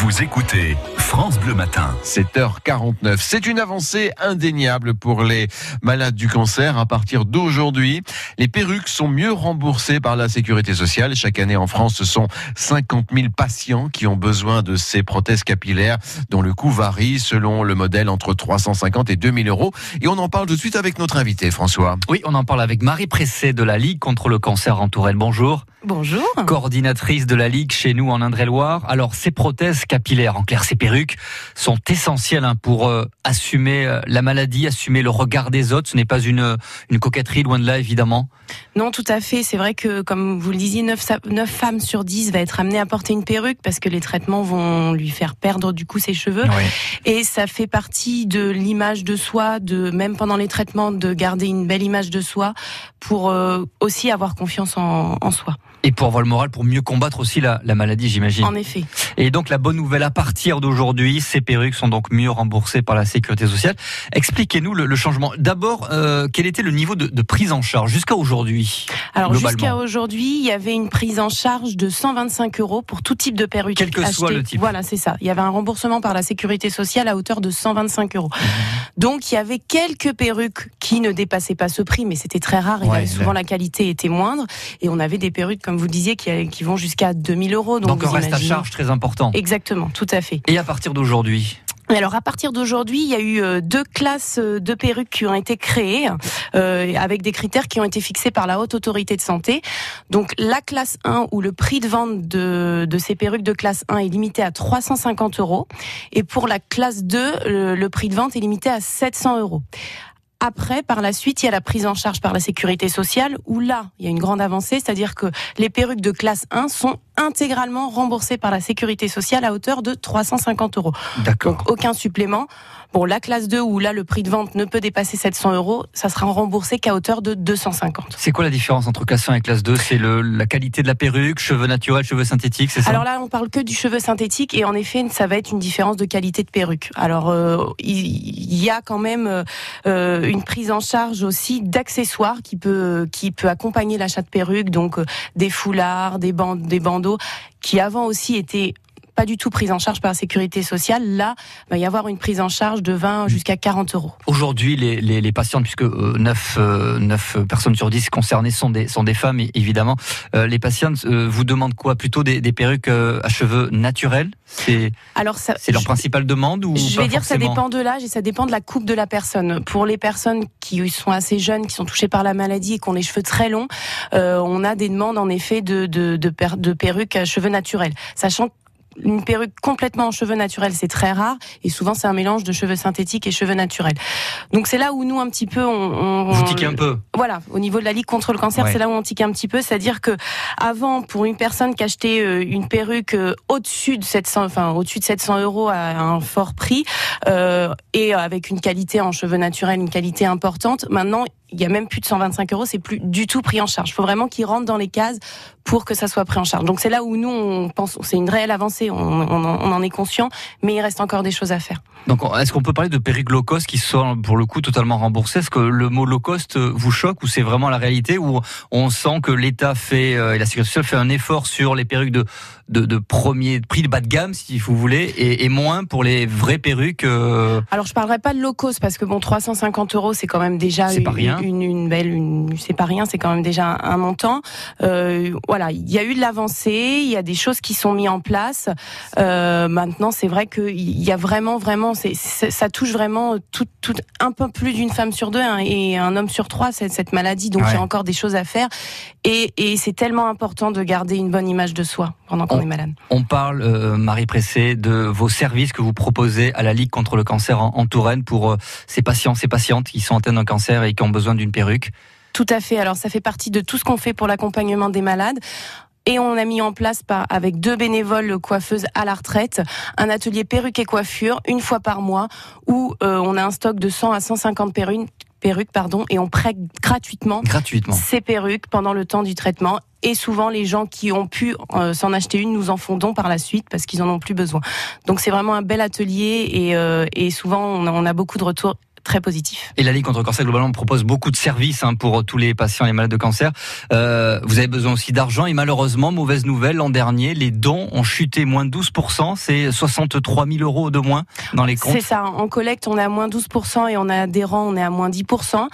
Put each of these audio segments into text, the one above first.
Vous écoutez France Bleu Matin. 7h49. C'est une avancée indéniable pour les malades du cancer. À partir d'aujourd'hui, les perruques sont mieux remboursées par la sécurité sociale. Chaque année en France, ce sont 50 000 patients qui ont besoin de ces prothèses capillaires dont le coût varie selon le modèle entre 350 et 2000 euros. Et on en parle tout de suite avec notre invité, François. Oui, on en parle avec Marie Pressé de la Ligue contre le cancer en Touraine. Bonjour. Bonjour. Coordinatrice de la Ligue chez nous en Indre-et-Loire. Alors, ces prothèses capillaires, en clair, ces perruques, sont essentielles hein, pour euh, assumer euh, la maladie, assumer le regard des autres. Ce n'est pas une, une coquetterie, loin de là, évidemment. Non, tout à fait. C'est vrai que, comme vous le disiez, 9, femmes sur 10 va être amenée à porter une perruque parce que les traitements vont lui faire perdre du coup ses cheveux. Et ça fait partie de l'image de soi, de même pendant les traitements, de garder une belle image de soi pour euh, aussi avoir confiance en, en soi. Et pour avoir le moral, pour mieux combattre aussi la, la maladie, j'imagine. En effet. Et donc la bonne nouvelle, à partir d'aujourd'hui, ces perruques sont donc mieux remboursées par la sécurité sociale. Expliquez-nous le, le changement. D'abord, euh, quel était le niveau de, de prise en charge jusqu'à aujourd'hui Alors jusqu'à aujourd'hui, il y avait une prise en charge de 125 euros pour tout type de perruque. Quel que achetée. soit le type. Voilà, c'est ça. Il y avait un remboursement par la sécurité sociale à hauteur de 125 euros. Mhm. Donc il y avait quelques perruques qui ne dépassaient pas ce prix, mais c'était très rare. Et Ouais, souvent là. la qualité était moindre. Et on avait des perruques, comme vous disiez, qui, qui vont jusqu'à 2000 euros. Donc, Donc un reste à charge très important. Exactement, tout à fait. Et à partir d'aujourd'hui alors à partir d'aujourd'hui, il y a eu euh, deux classes euh, de perruques qui ont été créées euh, avec des critères qui ont été fixés par la haute autorité de santé. Donc la classe 1 où le prix de vente de, de ces perruques de classe 1 est limité à 350 euros et pour la classe 2, le, le prix de vente est limité à 700 euros. Après, par la suite, il y a la prise en charge par la sécurité sociale, où là, il y a une grande avancée, c'est-à-dire que les perruques de classe 1 sont intégralement remboursées par la sécurité sociale à hauteur de 350 euros. D'accord. Donc aucun supplément. Bon, la classe 2 où là le prix de vente ne peut dépasser 700 euros, ça sera remboursé qu'à hauteur de 250. C'est quoi la différence entre classe 1 et classe 2 C'est le- la qualité de la perruque, cheveux naturels, cheveux synthétiques, c'est ça? Alors là, on parle que du cheveu synthétique et en effet, ça va être une différence de qualité de perruque. Alors euh, il y a quand même euh, une prise en charge aussi d'accessoires qui peut qui peut accompagner l'achat de perruques, donc euh, des foulards, des bandes, des bandeaux, qui avant aussi étaient pas du tout prise en charge par la sécurité sociale. Là, il va y avoir une prise en charge de 20 jusqu'à 40 euros. Aujourd'hui, les, les, les patientes, puisque euh, 9, euh, 9 personnes sur 10 concernées sont des, sont des femmes, évidemment, euh, les patientes euh, vous demandent quoi? Plutôt des, des perruques euh, à cheveux naturels? C'est Alors ça, c'est leur principale demande ou Je pas vais dire que ça dépend de l'âge et ça dépend de la coupe de la personne. Pour les personnes qui sont assez jeunes, qui sont touchées par la maladie et qui ont les cheveux très longs, euh, on a des demandes en effet de, de, de, per- de perruques à cheveux naturels. Sachant une perruque complètement en cheveux naturels, c'est très rare et souvent c'est un mélange de cheveux synthétiques et cheveux naturels. Donc c'est là où nous un petit peu on, on- Vous tiquez un peu. voilà, au niveau de la Ligue contre le cancer, Ouais. c'est là où on tique un petit peu, c'est-à-dire que avant, pour une personne qui achetait euh, une perruque euh, au-dessus de 700, enfin au-dessus de 700 euros à un fort prix euh, et avec une qualité en cheveux naturels, une qualité importante, maintenant il y a même plus de 125 euros, c'est plus du tout pris en charge. Il faut vraiment qu'ils rentrent dans les cases pour que ça soit pris en charge. Donc c'est là où nous on pense, c'est une réelle avancée, on, on en, on en est conscient, mais il reste encore des choses à faire. Donc, est-ce qu'on peut parler de perruques low cost qui sont pour le coup totalement remboursées? Est-ce que le mot low cost euh, vous choque ou c'est vraiment la réalité où on sent que l'État fait euh, et la sécurité sociale fait un effort sur les perruques de, de, de premier prix de bas de gamme, si vous voulez, et, et moins pour les vraies perruques euh, Alors je parlerai pas de low cost parce que bon 350 euros c'est quand même déjà pas une, rien. une, une belle une c'est pas rien c'est quand même déjà un, un montant. Euh, voilà il y a eu de l'avancée il y a des choses qui sont mises en place. Euh, maintenant c'est vrai que il y a vraiment vraiment c'est ça touche vraiment tout, tout un peu plus d'une femme sur deux hein, et un homme sur trois cette, cette maladie donc il y a encore des choses à faire et, et c'est tellement important de garder une bonne image de soi pendant qu'on On- est malade. On parle, euh, Marie Pressé, de vos services que vous proposez à la Ligue contre le cancer en, en Touraine pour euh, ces patients, ces patientes qui sont atteintes d'un cancer et qui ont besoin d'une perruque. Tout à fait. Alors ça fait partie de tout ce qu'on fait pour l'accompagnement des malades. Et on a mis en place par, avec deux bénévoles coiffeuses à la retraite un atelier perruque et coiffure une fois par mois où euh, on a un stock de 100 à 150 perruques, perruques pardon, et on prête gratuitement Gratuitement. ces perruques pendant le temps du traitement. Et souvent, les gens qui ont pu euh, s'en acheter une nous en font don par la suite parce qu'ils en ont plus besoin. Donc c'est vraiment un bel atelier et, euh, et souvent on a, on a beaucoup de retours très positif. Et la Ligue contre le cancer, globalement, propose beaucoup de services hein, pour tous les patients et les malades de cancer. Euh, vous avez besoin aussi d'argent et malheureusement, mauvaise nouvelle, l'an dernier, les dons ont chuté moins de 12%, c'est 63 000 euros de moins dans les comptes. C'est ça, en collecte, on est à moins 12% et on a adhérents, on est à moins 10%.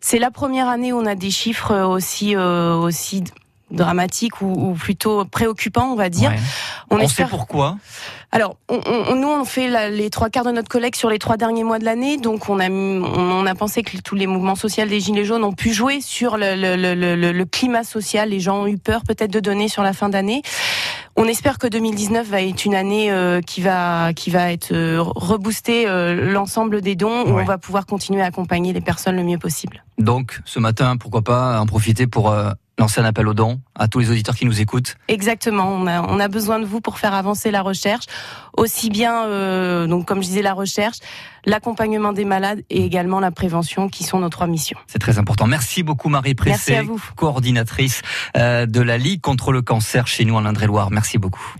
C'est la première année où on a des chiffres aussi, euh, aussi dramatique ou, ou, plutôt préoccupant, on va dire. Ouais. On, on sait pourquoi Alors, on, on, nous, on fait la, les trois quarts de notre collecte sur les trois derniers mois de l'année, donc on a, on, a pensé que tous les mouvements sociaux des Gilets jaunes ont pu jouer sur le, le, le, le climat social. Les gens ont eu peur peut-être de donner sur la fin d'année. On espère que 2019 va être une année euh, qui va qui va être euh, rebooster euh, l'ensemble des dons où ouais. on va pouvoir continuer à accompagner les personnes le mieux possible. Donc, ce matin, pourquoi pas en profiter pour lancer un appel aux dons à tous les auditeurs qui nous écoutent Exactement, on a, on a besoin de vous pour faire avancer la recherche, aussi bien, euh, donc comme je disais, la recherche, l'accompagnement des malades et également la prévention qui sont nos trois missions. C'est très important. Merci beaucoup Marie Pressé, coordinatrice euh, de la Ligue contre le cancer chez nous en Indre-et-Loire. Merci beaucoup.